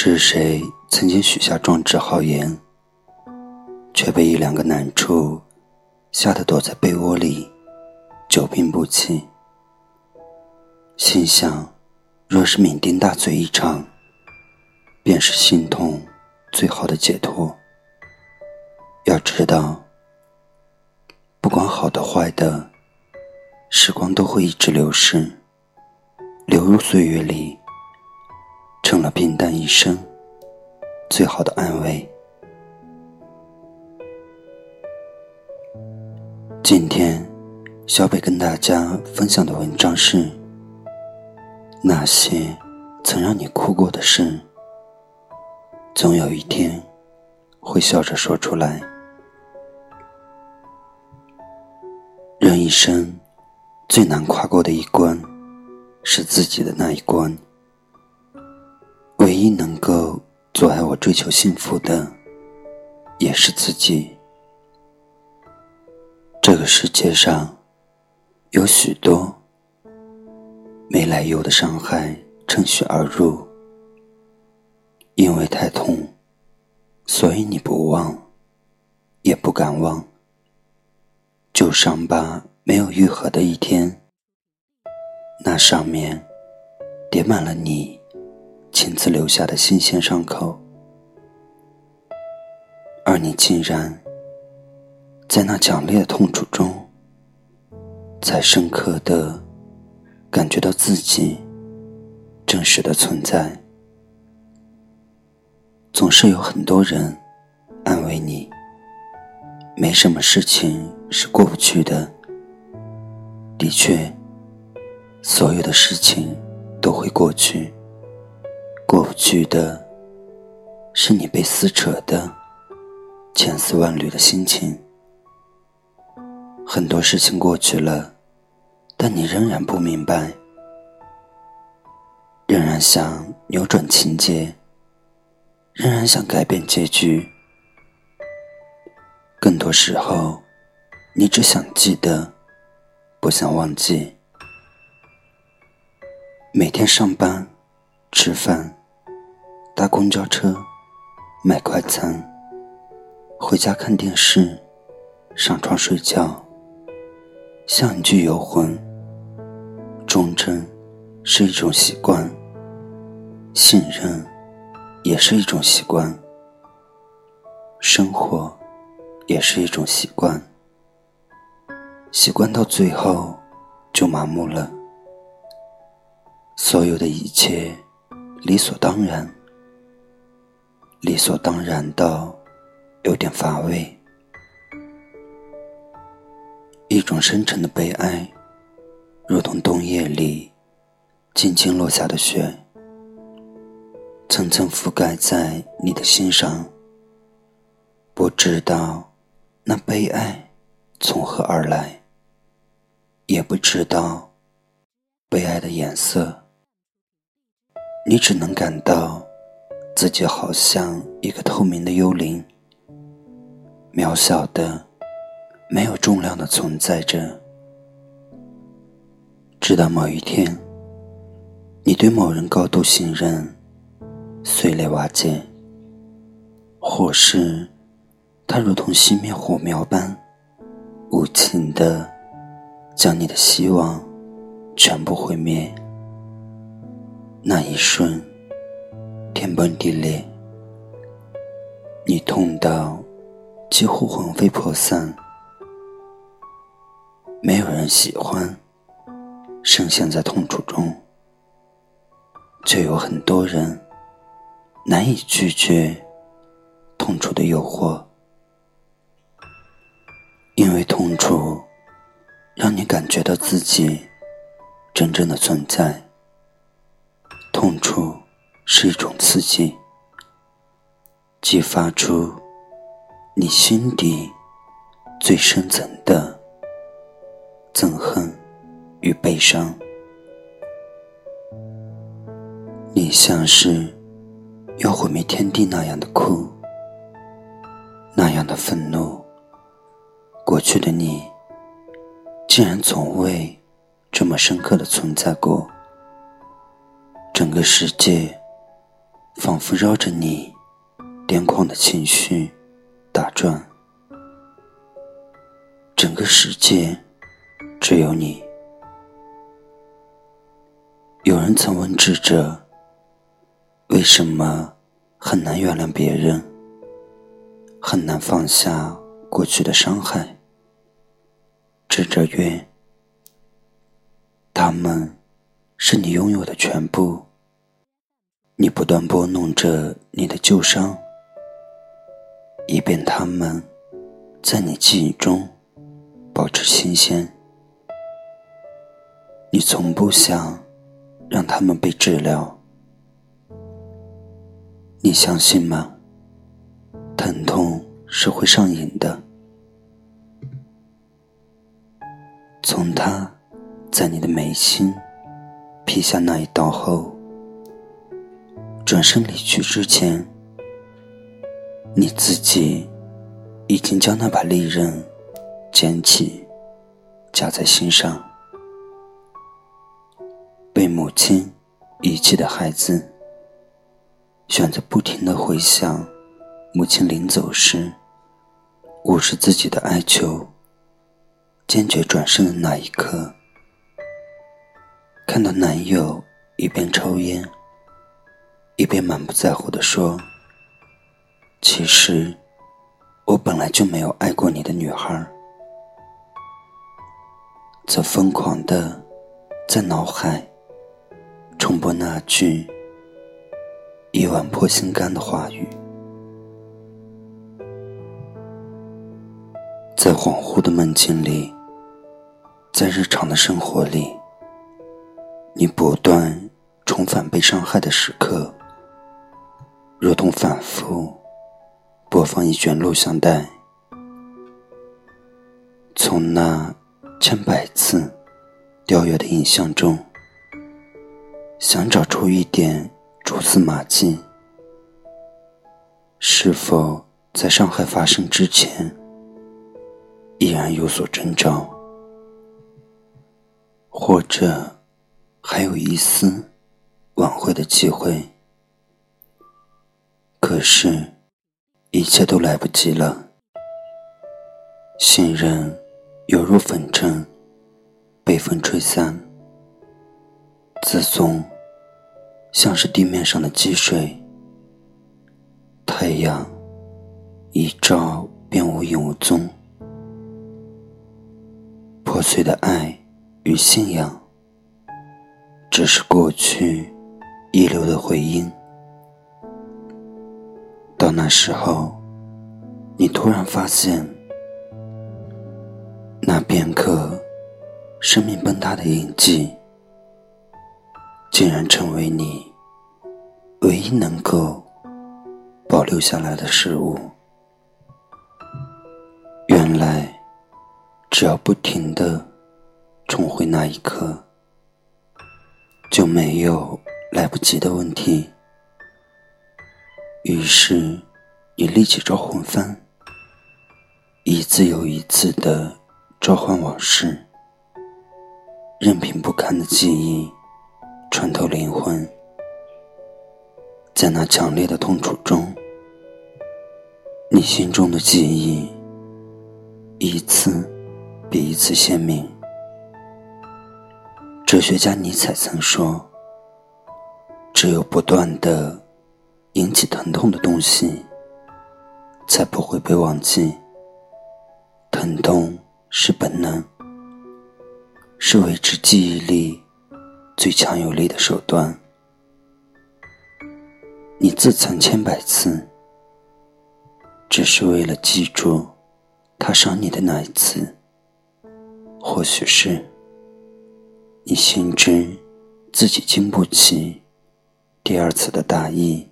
是谁曾经许下壮志豪言，却被一两个难处吓得躲在被窝里，久病不起？心想，若是酩酊大醉一场，便是心痛最好的解脱。要知道，不管好的坏的，时光都会一直流逝，流入岁月里。成了平淡一生最好的安慰。今天，小北跟大家分享的文章是：那些曾让你哭过的事，总有一天会笑着说出来。人一生最难跨过的一关，是自己的那一关。唯一能够阻碍我追求幸福的，也是自己。这个世界上，有许多没来由的伤害趁虚而入，因为太痛，所以你不忘，也不敢忘。旧伤疤没有愈合的一天，那上面叠满了你。亲自留下的新鲜伤口，而你竟然在那强烈的痛楚中，才深刻的感觉到自己真实的存在。总是有很多人安慰你，没什么事情是过不去的。的确，所有的事情都会过去。过不去的，是你被撕扯的千丝万缕的心情。很多事情过去了，但你仍然不明白，仍然想扭转情节，仍然想改变结局。更多时候，你只想记得，不想忘记。每天上班，吃饭。搭公交车，买快餐，回家看电视，上床睡觉，像一具游魂。忠贞是一种习惯，信任也是一种习惯，生活也是一种习惯。习惯到最后就麻木了，所有的一切理所当然。理所当然到有点乏味，一种深沉的悲哀，如同冬夜里静静落下的雪，层层覆盖在你的心上。不知道那悲哀从何而来，也不知道悲哀的颜色，你只能感到。自己好像一个透明的幽灵，渺小的、没有重量的存在着。直到某一天，你对某人高度信任，碎裂瓦解；或是他如同熄灭火苗般，无情的将你的希望全部毁灭。那一瞬。天崩地裂，你痛到几乎魂飞魄散。没有人喜欢深陷在痛楚中，却有很多人难以拒绝痛楚的诱惑，因为痛楚让你感觉到自己真正的存在。是一种刺激，激发出你心底最深层的憎恨与悲伤。你像是要毁灭天地那样的哭，那样的愤怒。过去的你，竟然从未这么深刻的存在过。整个世界仿佛绕着你癫狂的情绪打转，整个世界只有你。有人曾问智者。为什么很难原谅别人，很难放下过去的伤害？智者曰：“他们是你拥有的全部，你不断拨弄着你的旧伤，以便他们在你记忆中保持新鲜。你从不想让他们被治疗。”你相信吗？疼痛是会上瘾的。从他在你的眉心劈下那一刀后，转身离去之前，你自己已经将那把利刃捡起，夹在心上。被母亲遗弃的孩子。选择不停的回想母亲临走时无视自己的哀求，坚决转身的那一刻，看到男友一边抽烟，一边满不在乎的说：“其实我本来就没有爱过你的女孩。”则疯狂的在脑海重播那句。一碗破心肝的话语，在恍惚的梦境里，在日常的生活里，你不断重返被伤害的时刻，如同反复播放一卷录像带，从那千百次调阅的影像中，想找出一点。蛛丝马迹，是否在伤害发生之前依然有所征兆，或者还有一丝挽回的机会？可是，一切都来不及了。信任犹如粉尘，被风吹散。自尊。像是地面上的积水，太阳一照便无影无踪。破碎的爱与信仰，只是过去遗留的回音。到那时候，你突然发现，那片刻生命崩塌的印记。竟然成为你唯一能够保留下来的事物。原来，只要不停的重回那一刻，就没有来不及的问题。于是，你立即召唤翻，一次又一次的召唤往事，任凭不堪的记忆。穿透灵魂，在那强烈的痛楚中，你心中的记忆一次比一次鲜明。哲学家尼采曾说：“只有不断的引起疼痛的东西，才不会被忘记。疼痛是本能，是维持记忆力。”最强有力的手段，你自残千百次，只是为了记住他伤你的那一次。或许是你心知自己经不起第二次的大意，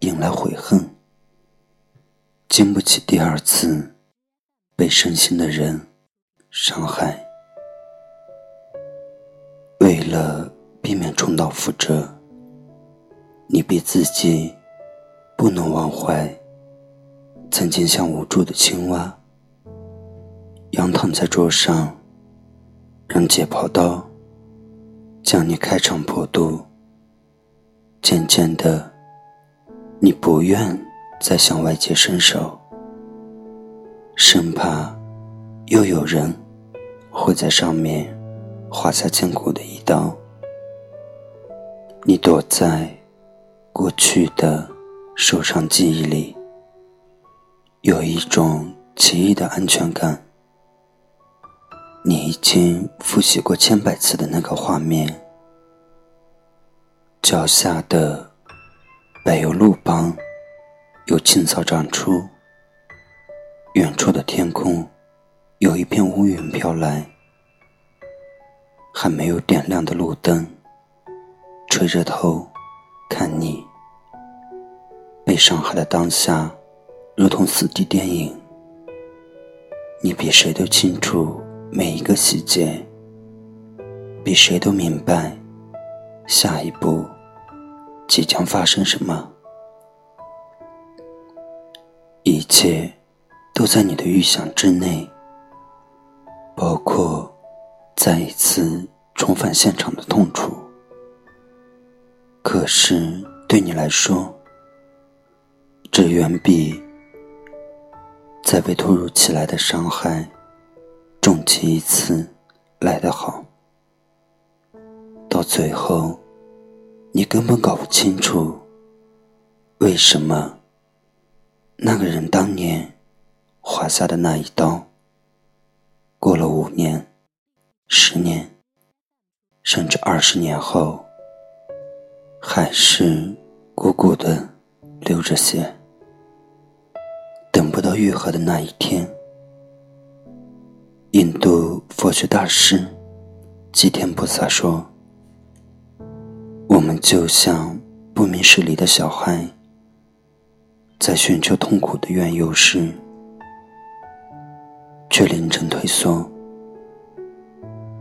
引来悔恨，经不起第二次被深心的人伤害。为了避免重蹈覆辙，你逼自己不能忘怀曾经像无助的青蛙，仰躺在桌上，让解剖刀将你开肠破肚。渐渐的，你不愿再向外界伸手，生怕又有人会在上面划下坚固的一刀。你躲在过去的受伤记忆里，有一种奇异的安全感。你已经复习过千百次的那个画面。脚下的柏油路旁有青草长出，远处的天空有一片乌云飘来，还没有点亮的路灯垂着头看你，被伤害的当下如同四 D 电影，你比谁都清楚每一个细节，比谁都明白下一步。即将发生什么？一切都在你的预想之内，包括再一次重返现场的痛楚。可是对你来说，这远比再被突如其来的伤害重击一次来得好。到最后。你根本搞不清楚，为什么那个人当年划下的那一刀，过了五年、十年，甚至二十年后，还是鼓鼓的流着血。等不到愈合的那一天，印度佛学大师吉田菩萨说。我们就像不明事理的小孩，在寻求痛苦的缘由时，却临阵退缩。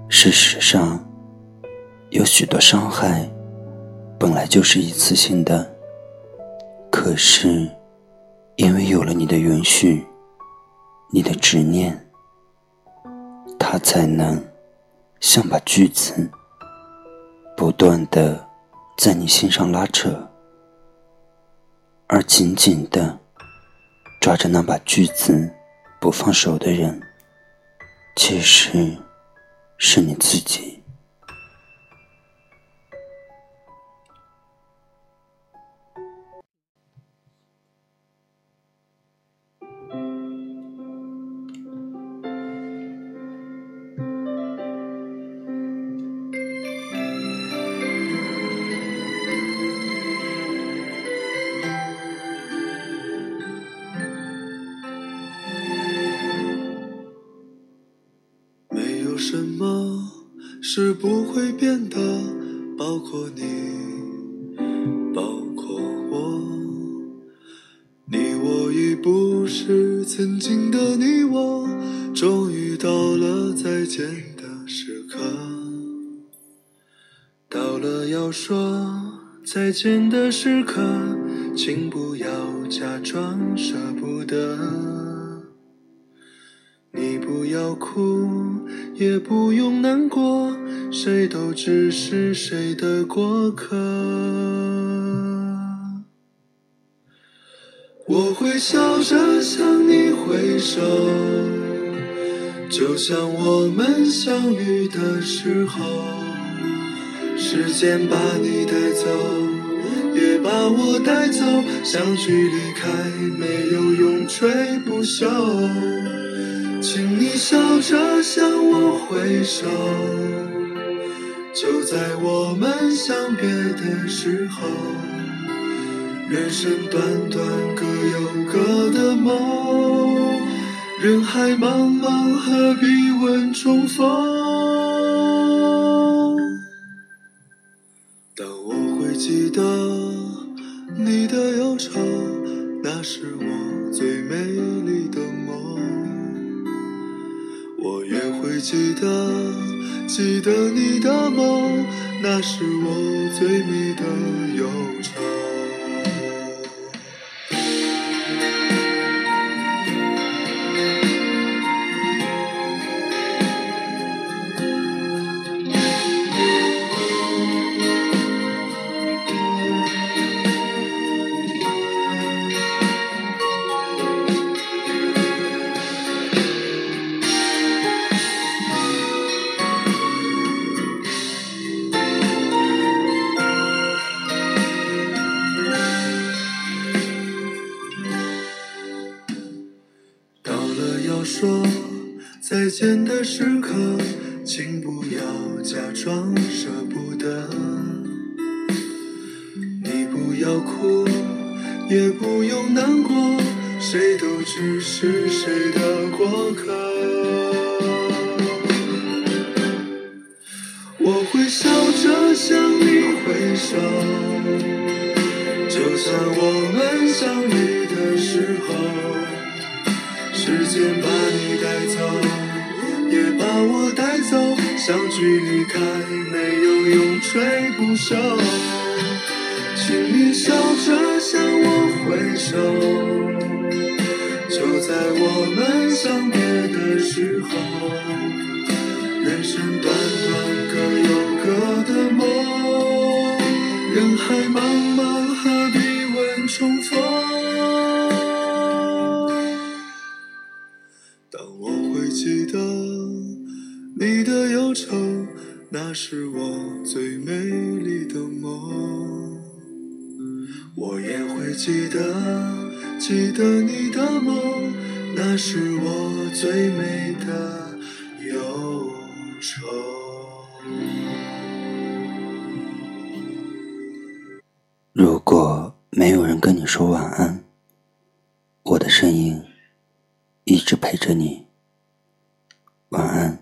事实上，有许多伤害本来就是一次性的，可是因为有了你的允许，你的执念，它才能像把锯子不断的。在你心上拉扯，而紧紧的抓着那把锯子不放手的人，其实是你自己。什么是不会变的？包括你，包括我。你我已不是曾经的你我，终于到了再见的时刻。到了要说再见的时刻，请不要假装舍不得。你不要哭，也不用难过，谁都只是谁的过客。我会笑着向你挥手，就像我们相遇的时候。时间把你带走，也把我带走，相聚离开，没有永垂不朽。请你笑着向我挥手，就在我们相别的时候。人生短短，各有各的梦。人海茫茫，何必问重逢？记得你的梦，那是我最美的说再见的时刻，请不要假装舍不得。你不要哭，也不用难过，谁都只是谁的过客。我会笑着向你挥手，就像我们相遇的时候。时间把你带走，也把我带走。相聚离开，没有永垂不朽。请你笑着向我挥手，就在我们相别的时候。人生短短，各有各的梦。人海茫茫，忧愁，那是我最美丽的梦。我也会记得，记得你的梦，那是我最美的忧愁。如果没有人跟你说晚安，我的声音一直陪着你。晚安。